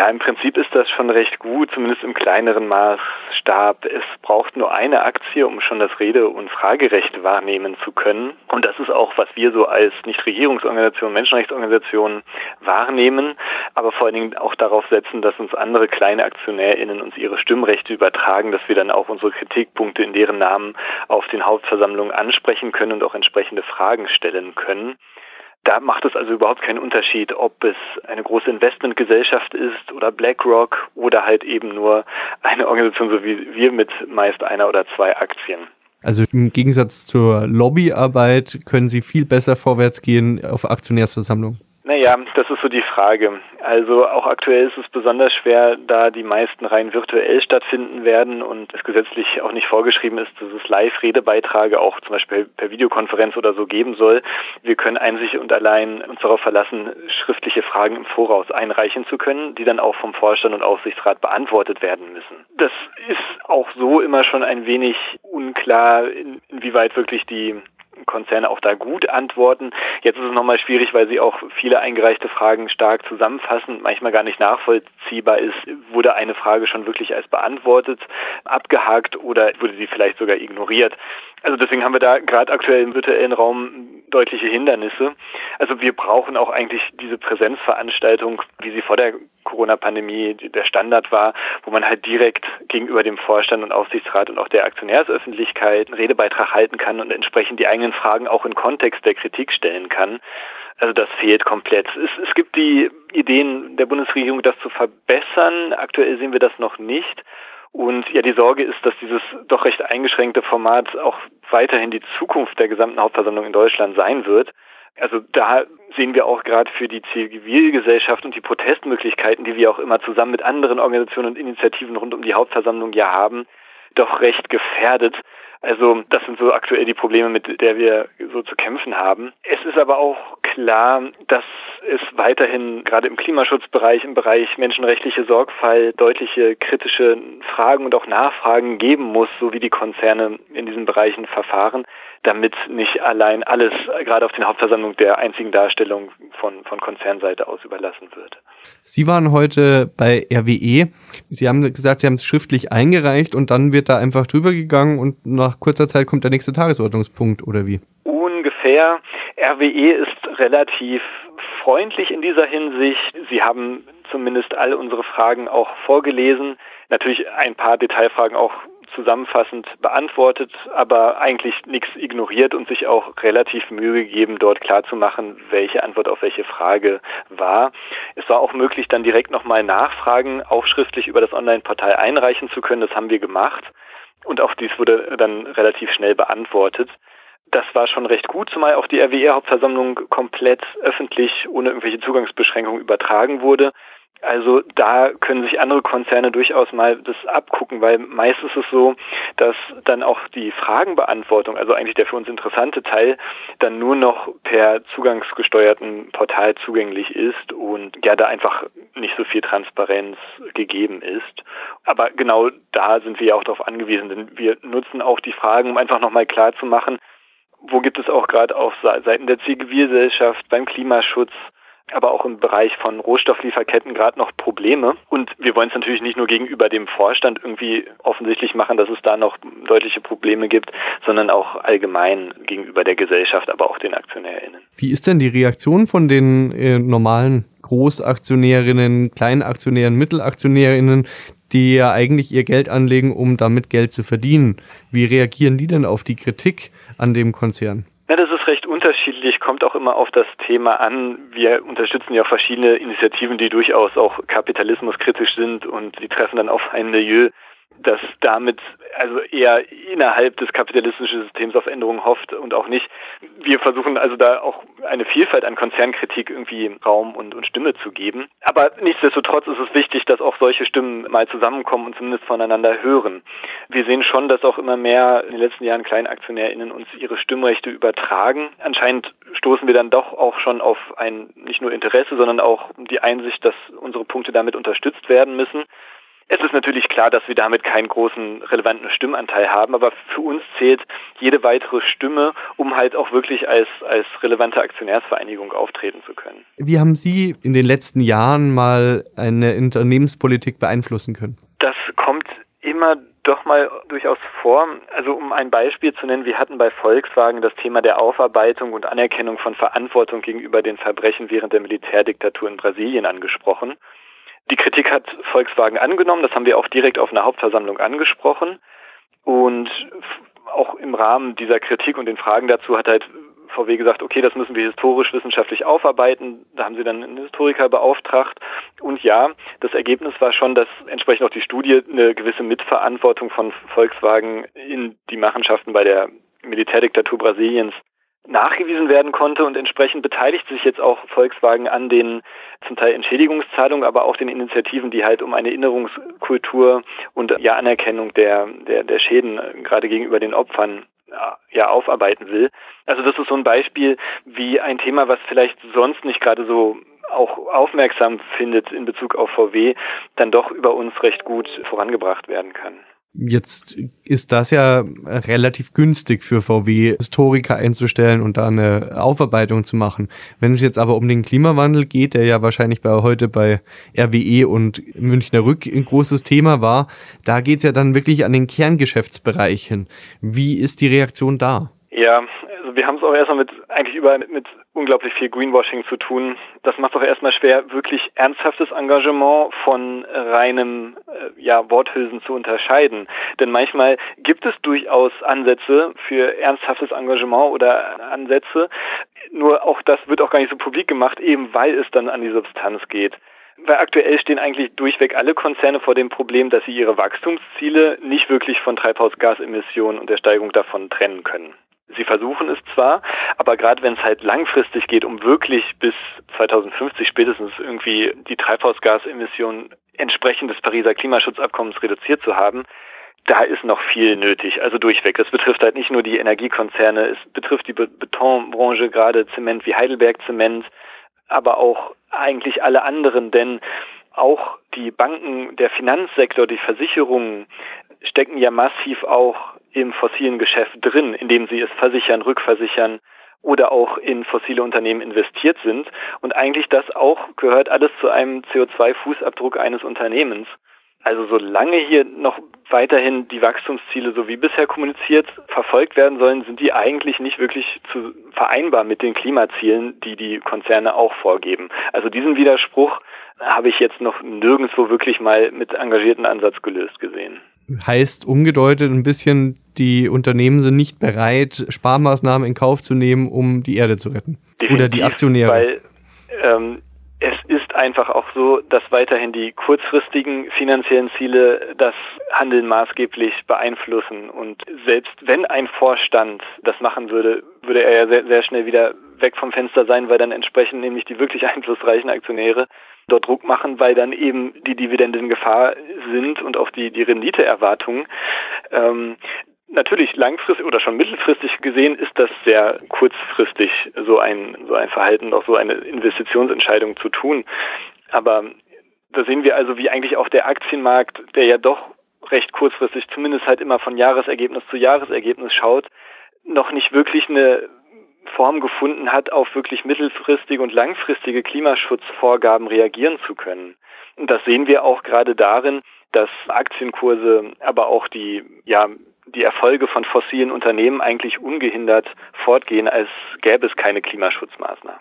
Ja, im Prinzip ist das schon recht gut, zumindest im kleineren Maßstab. Es braucht nur eine Aktie, um schon das Rede- und Fragerecht wahrnehmen zu können. Und das ist auch, was wir so als Nichtregierungsorganisation, Menschenrechtsorganisationen wahrnehmen, aber vor allen Dingen auch darauf setzen, dass uns andere kleine AktionärInnen uns ihre Stimmrechte übertragen, dass wir dann auch unsere Kritikpunkte in deren Namen auf den Hauptversammlungen ansprechen können und auch entsprechende Fragen stellen können. Da macht es also überhaupt keinen Unterschied, ob es eine große Investmentgesellschaft ist oder BlackRock oder halt eben nur eine Organisation so wie wir mit meist einer oder zwei Aktien. Also im Gegensatz zur Lobbyarbeit können Sie viel besser vorwärts gehen auf Aktionärsversammlungen. Naja, das ist so die Frage. Also auch aktuell ist es besonders schwer, da die meisten rein virtuell stattfinden werden und es gesetzlich auch nicht vorgeschrieben ist, dass es Live-Redebeiträge auch zum Beispiel per Videokonferenz oder so geben soll. Wir können einzig und allein uns darauf verlassen, schriftliche Fragen im Voraus einreichen zu können, die dann auch vom Vorstand und Aufsichtsrat beantwortet werden müssen. Das ist auch so immer schon ein wenig unklar, inwieweit wirklich die Konzerne auch da gut antworten. Jetzt ist es nochmal schwierig, weil sie auch viele eingereichte Fragen stark zusammenfassen, manchmal gar nicht nachvollziehbar ist, wurde eine Frage schon wirklich als beantwortet, abgehakt oder wurde sie vielleicht sogar ignoriert. Also deswegen haben wir da gerade aktuell im virtuellen Raum deutliche Hindernisse. Also wir brauchen auch eigentlich diese Präsenzveranstaltung, wie sie vor der Corona-Pandemie der Standard war, wo man halt direkt gegenüber dem Vorstand und Aufsichtsrat und auch der Aktionärsöffentlichkeit einen Redebeitrag halten kann und entsprechend die eigenen Fragen auch in Kontext der Kritik stellen kann. Also das fehlt komplett. Es, es gibt die Ideen der Bundesregierung, das zu verbessern. Aktuell sehen wir das noch nicht. Und ja, die Sorge ist, dass dieses doch recht eingeschränkte Format auch weiterhin die Zukunft der gesamten Hauptversammlung in Deutschland sein wird. Also da sehen wir auch gerade für die Zivilgesellschaft und die Protestmöglichkeiten, die wir auch immer zusammen mit anderen Organisationen und Initiativen rund um die Hauptversammlung ja haben, doch recht gefährdet. Also das sind so aktuell die Probleme, mit der wir so zu kämpfen haben. Es ist aber auch klar, dass es weiterhin gerade im Klimaschutzbereich, im Bereich menschenrechtliche Sorgfalt deutliche kritische Fragen und auch Nachfragen geben muss, so wie die Konzerne in diesen Bereichen verfahren damit nicht allein alles gerade auf den Hauptversammlungen der einzigen Darstellung von, von Konzernseite aus überlassen wird. Sie waren heute bei RWE. Sie haben gesagt, Sie haben es schriftlich eingereicht und dann wird da einfach drüber gegangen und nach kurzer Zeit kommt der nächste Tagesordnungspunkt oder wie? Ungefähr. RWE ist relativ freundlich in dieser Hinsicht. Sie haben zumindest all unsere Fragen auch vorgelesen. Natürlich ein paar Detailfragen auch zusammenfassend beantwortet, aber eigentlich nichts ignoriert und sich auch relativ Mühe gegeben, dort klarzumachen, welche Antwort auf welche Frage war. Es war auch möglich, dann direkt nochmal Nachfragen auch schriftlich über das Online-Portal einreichen zu können. Das haben wir gemacht. Und auch dies wurde dann relativ schnell beantwortet. Das war schon recht gut, zumal auch die RWE-Hauptversammlung komplett öffentlich ohne irgendwelche Zugangsbeschränkungen übertragen wurde. Also da können sich andere Konzerne durchaus mal das abgucken, weil meist ist es so, dass dann auch die Fragenbeantwortung, also eigentlich der für uns interessante Teil, dann nur noch per zugangsgesteuerten Portal zugänglich ist und ja da einfach nicht so viel Transparenz gegeben ist. Aber genau da sind wir ja auch darauf angewiesen, denn wir nutzen auch die Fragen, um einfach nochmal klar zu machen, wo gibt es auch gerade auf Seiten der Zivilgesellschaft beim Klimaschutz aber auch im Bereich von Rohstofflieferketten gerade noch Probleme. Und wir wollen es natürlich nicht nur gegenüber dem Vorstand irgendwie offensichtlich machen, dass es da noch deutliche Probleme gibt, sondern auch allgemein gegenüber der Gesellschaft, aber auch den AktionärInnen. Wie ist denn die Reaktion von den äh, normalen Großaktionärinnen, Kleinaktionären, Mittelaktionärinnen, die ja eigentlich ihr Geld anlegen, um damit Geld zu verdienen? Wie reagieren die denn auf die Kritik an dem Konzern? Ist recht unterschiedlich, kommt auch immer auf das Thema an. Wir unterstützen ja verschiedene Initiativen, die durchaus auch kapitalismuskritisch sind und die treffen dann auf ein Milieu, das damit also eher innerhalb des kapitalistischen Systems auf Änderungen hofft und auch nicht. Wir versuchen also da auch eine Vielfalt an Konzernkritik irgendwie Raum und, und Stimme zu geben. Aber nichtsdestotrotz ist es wichtig, dass auch solche Stimmen mal zusammenkommen und zumindest voneinander hören. Wir sehen schon, dass auch immer mehr in den letzten Jahren KleinaktionärInnen uns ihre Stimmrechte übertragen. Anscheinend stoßen wir dann doch auch schon auf ein nicht nur Interesse, sondern auch die Einsicht, dass unsere Punkte damit unterstützt werden müssen. Es ist natürlich klar, dass wir damit keinen großen relevanten Stimmanteil haben, aber für uns zählt jede weitere Stimme, um halt auch wirklich als, als relevante Aktionärsvereinigung auftreten zu können. Wie haben Sie in den letzten Jahren mal eine Unternehmenspolitik beeinflussen können? Das kommt immer doch mal durchaus vor. Also um ein Beispiel zu nennen, wir hatten bei Volkswagen das Thema der Aufarbeitung und Anerkennung von Verantwortung gegenüber den Verbrechen während der Militärdiktatur in Brasilien angesprochen. Die Kritik hat Volkswagen angenommen, das haben wir auch direkt auf einer Hauptversammlung angesprochen. Und auch im Rahmen dieser Kritik und den Fragen dazu hat halt VW gesagt, okay, das müssen wir historisch wissenschaftlich aufarbeiten. Da haben sie dann einen Historiker beauftragt. Und ja, das Ergebnis war schon, dass entsprechend auch die Studie eine gewisse Mitverantwortung von Volkswagen in die Machenschaften bei der Militärdiktatur Brasiliens nachgewiesen werden konnte und entsprechend beteiligt sich jetzt auch Volkswagen an den zum Teil Entschädigungszahlungen, aber auch den Initiativen, die halt um eine Erinnerungskultur und ja Anerkennung der, der, der Schäden äh, gerade gegenüber den Opfern äh, ja aufarbeiten will. Also das ist so ein Beispiel, wie ein Thema, was vielleicht sonst nicht gerade so auch aufmerksam findet in Bezug auf VW, dann doch über uns recht gut vorangebracht werden kann. Jetzt ist das ja relativ günstig für VW, Historiker einzustellen und da eine Aufarbeitung zu machen. Wenn es jetzt aber um den Klimawandel geht, der ja wahrscheinlich bei heute bei RWE und Münchner Rück ein großes Thema war, da geht es ja dann wirklich an den Kerngeschäftsbereich hin. Wie ist die Reaktion da? Ja, also wir haben es auch erstmal mit eigentlich überall mit, mit unglaublich viel Greenwashing zu tun. Das macht doch erstmal schwer, wirklich ernsthaftes Engagement von reinem äh, ja, Worthülsen zu unterscheiden. Denn manchmal gibt es durchaus Ansätze für ernsthaftes Engagement oder Ansätze. Nur auch das wird auch gar nicht so publik gemacht, eben weil es dann an die Substanz geht. Weil aktuell stehen eigentlich durchweg alle Konzerne vor dem Problem, dass sie ihre Wachstumsziele nicht wirklich von Treibhausgasemissionen und der Steigung davon trennen können. Sie versuchen es zwar, aber gerade wenn es halt langfristig geht, um wirklich bis 2050 spätestens irgendwie die Treibhausgasemissionen entsprechend des Pariser Klimaschutzabkommens reduziert zu haben, da ist noch viel nötig, also durchweg. Das betrifft halt nicht nur die Energiekonzerne, es betrifft die Betonbranche, gerade Zement wie Heidelberg Zement, aber auch eigentlich alle anderen, denn auch die Banken, der Finanzsektor, die Versicherungen stecken ja massiv auch im fossilen Geschäft drin, indem sie es versichern, rückversichern oder auch in fossile Unternehmen investiert sind. Und eigentlich das auch gehört alles zu einem CO2-Fußabdruck eines Unternehmens. Also solange hier noch weiterhin die Wachstumsziele so wie bisher kommuniziert verfolgt werden sollen, sind die eigentlich nicht wirklich zu vereinbar mit den Klimazielen, die die Konzerne auch vorgeben. Also diesen Widerspruch habe ich jetzt noch nirgendwo wirklich mal mit engagierten Ansatz gelöst gesehen heißt umgedeutet ein bisschen, die Unternehmen sind nicht bereit, Sparmaßnahmen in Kauf zu nehmen, um die Erde zu retten. Definitiv, Oder die Aktionäre. Weil ähm, es ist einfach auch so, dass weiterhin die kurzfristigen finanziellen Ziele das Handeln maßgeblich beeinflussen. Und selbst wenn ein Vorstand das machen würde, würde er ja sehr, sehr schnell wieder weg vom Fenster sein, weil dann entsprechend nämlich die wirklich einflussreichen Aktionäre dort Druck machen, weil dann eben die Dividenden in Gefahr sind und auch die, die Renditeerwartungen. Ähm, Natürlich langfristig oder schon mittelfristig gesehen ist das sehr kurzfristig, so ein, so ein Verhalten, auch so eine Investitionsentscheidung zu tun. Aber da sehen wir also, wie eigentlich auch der Aktienmarkt, der ja doch recht kurzfristig, zumindest halt immer von Jahresergebnis zu Jahresergebnis schaut, noch nicht wirklich eine Form gefunden hat, auf wirklich mittelfristige und langfristige Klimaschutzvorgaben reagieren zu können. Und das sehen wir auch gerade darin, dass Aktienkurse, aber auch die, ja, die Erfolge von fossilen Unternehmen eigentlich ungehindert fortgehen, als gäbe es keine Klimaschutzmaßnahmen.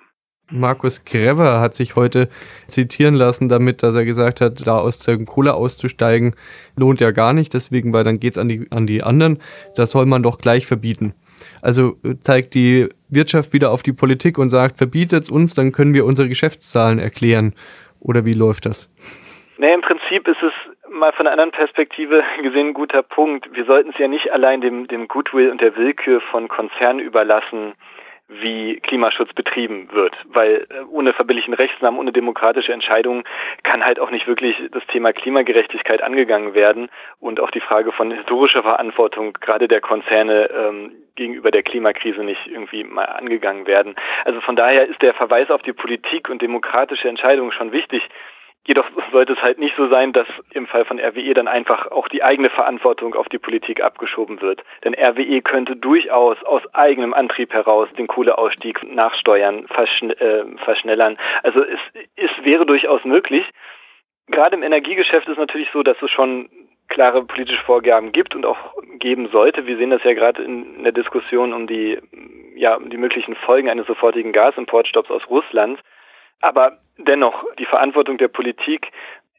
Markus Grever hat sich heute zitieren lassen damit, dass er gesagt hat, da aus der Kohle auszusteigen lohnt ja gar nicht, deswegen, weil dann geht's an die, an die anderen, das soll man doch gleich verbieten. Also äh, zeigt die Wirtschaft wieder auf die Politik und sagt, verbietet es uns, dann können wir unsere Geschäftszahlen erklären. Oder wie läuft das? Nee, im Prinzip ist es mal von einer anderen Perspektive gesehen ein guter Punkt. Wir sollten es ja nicht allein dem, dem Goodwill und der Willkür von Konzernen überlassen, wie Klimaschutz betrieben wird. Weil äh, ohne verbindlichen Rechtsnamen, ohne demokratische Entscheidungen kann halt auch nicht wirklich das Thema Klimagerechtigkeit angegangen werden und auch die Frage von historischer Verantwortung gerade der Konzerne ähm, gegenüber der Klimakrise nicht irgendwie mal angegangen werden. Also von daher ist der Verweis auf die Politik und demokratische Entscheidungen schon wichtig. Jedoch sollte es halt nicht so sein, dass im Fall von RWE dann einfach auch die eigene Verantwortung auf die Politik abgeschoben wird. Denn RWE könnte durchaus aus eigenem Antrieb heraus den Kohleausstieg nachsteuern, verschn äh, verschnellern. Also es, es wäre durchaus möglich. Gerade im Energiegeschäft ist natürlich so, dass es schon klare politische Vorgaben gibt und auch geben sollte. Wir sehen das ja gerade in der Diskussion um die, ja, um die möglichen Folgen eines sofortigen Gasimportstopps aus Russland. Aber dennoch, die Verantwortung der Politik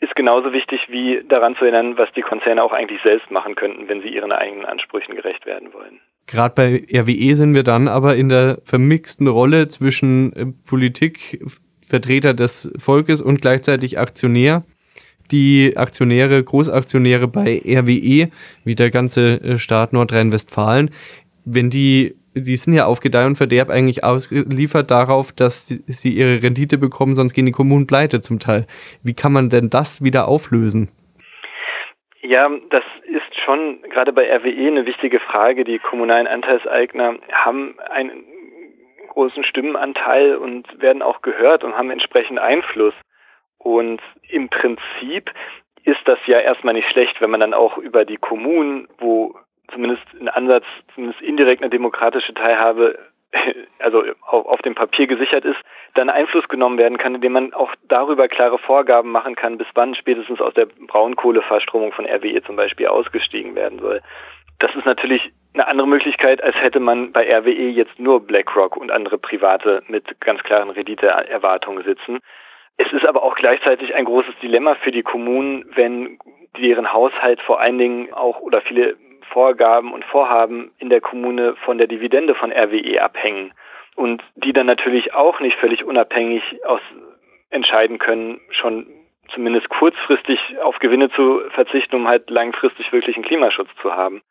ist genauso wichtig wie daran zu erinnern, was die Konzerne auch eigentlich selbst machen könnten, wenn sie ihren eigenen Ansprüchen gerecht werden wollen. Gerade bei RWE sind wir dann aber in der vermixten Rolle zwischen äh, Politik, Vertreter des Volkes und gleichzeitig Aktionär. Die Aktionäre, Großaktionäre bei RWE, wie der ganze äh, Staat Nordrhein-Westfalen, wenn die die sind ja auf Gedeih und Verderb eigentlich ausgeliefert darauf, dass sie ihre Rendite bekommen, sonst gehen die Kommunen pleite zum Teil. Wie kann man denn das wieder auflösen? Ja, das ist schon gerade bei RWE eine wichtige Frage. Die kommunalen Anteilseigner haben einen großen Stimmenanteil und werden auch gehört und haben entsprechend Einfluss. Und im Prinzip ist das ja erstmal nicht schlecht, wenn man dann auch über die Kommunen, wo zumindest in Ansatz, zumindest indirekt eine demokratische Teilhabe, also auf, auf dem Papier gesichert ist, dann Einfluss genommen werden kann, indem man auch darüber klare Vorgaben machen kann, bis wann spätestens aus der Braunkohleverstromung von RWE zum Beispiel ausgestiegen werden soll. Das ist natürlich eine andere Möglichkeit, als hätte man bei RWE jetzt nur BlackRock und andere Private mit ganz klaren Renditeerwartungen sitzen. Es ist aber auch gleichzeitig ein großes Dilemma für die Kommunen, wenn deren Haushalt vor allen Dingen auch oder viele Vorgaben und Vorhaben in der Kommune von der Dividende von RWE abhängen und die dann natürlich auch nicht völlig unabhängig aus entscheiden können, schon zumindest kurzfristig auf Gewinne zu verzichten, um halt langfristig wirklich einen Klimaschutz zu haben.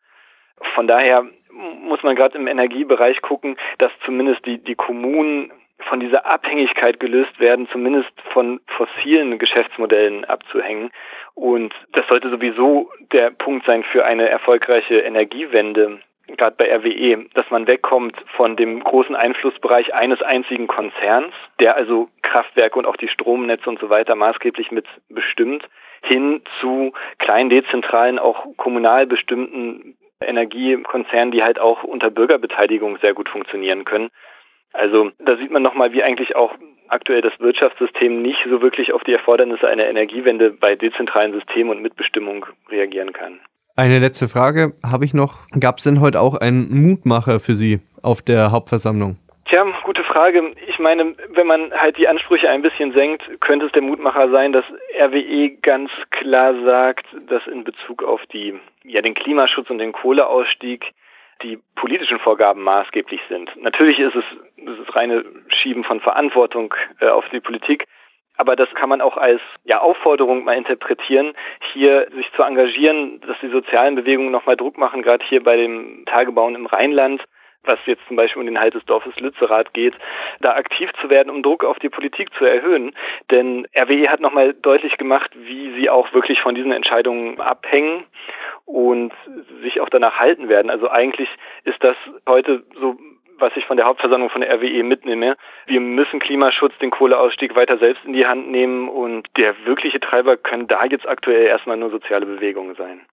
Von daher muss man gerade im Energiebereich gucken, dass zumindest die, die Kommunen von dieser Abhängigkeit gelöst werden, zumindest von fossilen Geschäftsmodellen abzuhängen. Und das sollte sowieso der Punkt sein für eine erfolgreiche Energiewende, gerade bei RWE, dass man wegkommt von dem großen Einflussbereich eines einzigen Konzerns, der also Kraftwerke und auch die Stromnetze und so weiter maßgeblich mit bestimmt, hin zu kleinen dezentralen, auch kommunal bestimmten Energiekonzernen, die halt auch unter Bürgerbeteiligung sehr gut funktionieren können. Also da sieht man nochmal, wie eigentlich auch aktuell das Wirtschaftssystem nicht so wirklich auf die Erfordernisse einer Energiewende bei dezentralen Systemen und Mitbestimmung reagieren kann. Eine letzte Frage habe ich noch. Gab es denn heute auch einen Mutmacher für Sie auf der Hauptversammlung? Tja, gute Frage. Ich meine, wenn man halt die Ansprüche ein bisschen senkt, könnte es der Mutmacher sein, dass RWE ganz klar sagt, dass in Bezug auf die, ja, den Klimaschutz und den Kohleausstieg die politischen Vorgaben maßgeblich sind. Natürlich ist es, das reine Schieben von Verantwortung äh, auf die Politik, aber das kann man auch als ja, Aufforderung mal interpretieren, hier sich zu engagieren, dass die sozialen Bewegungen nochmal Druck machen, gerade hier bei dem Tagebauen im Rheinland, was jetzt zum Beispiel um den Halt des Dorfes Lützerath geht, da aktiv zu werden, um Druck auf die Politik zu erhöhen. Denn RWE hat nochmal deutlich gemacht, wie sie auch wirklich von diesen Entscheidungen abhängen und sich auch danach halten werden. Also eigentlich ist das heute so, was ich von der Hauptversammlung von der RWE mitnehme. Wir müssen Klimaschutz, den Kohleausstieg weiter selbst in die Hand nehmen und der wirkliche Treiber können da jetzt aktuell erstmal nur soziale Bewegungen sein.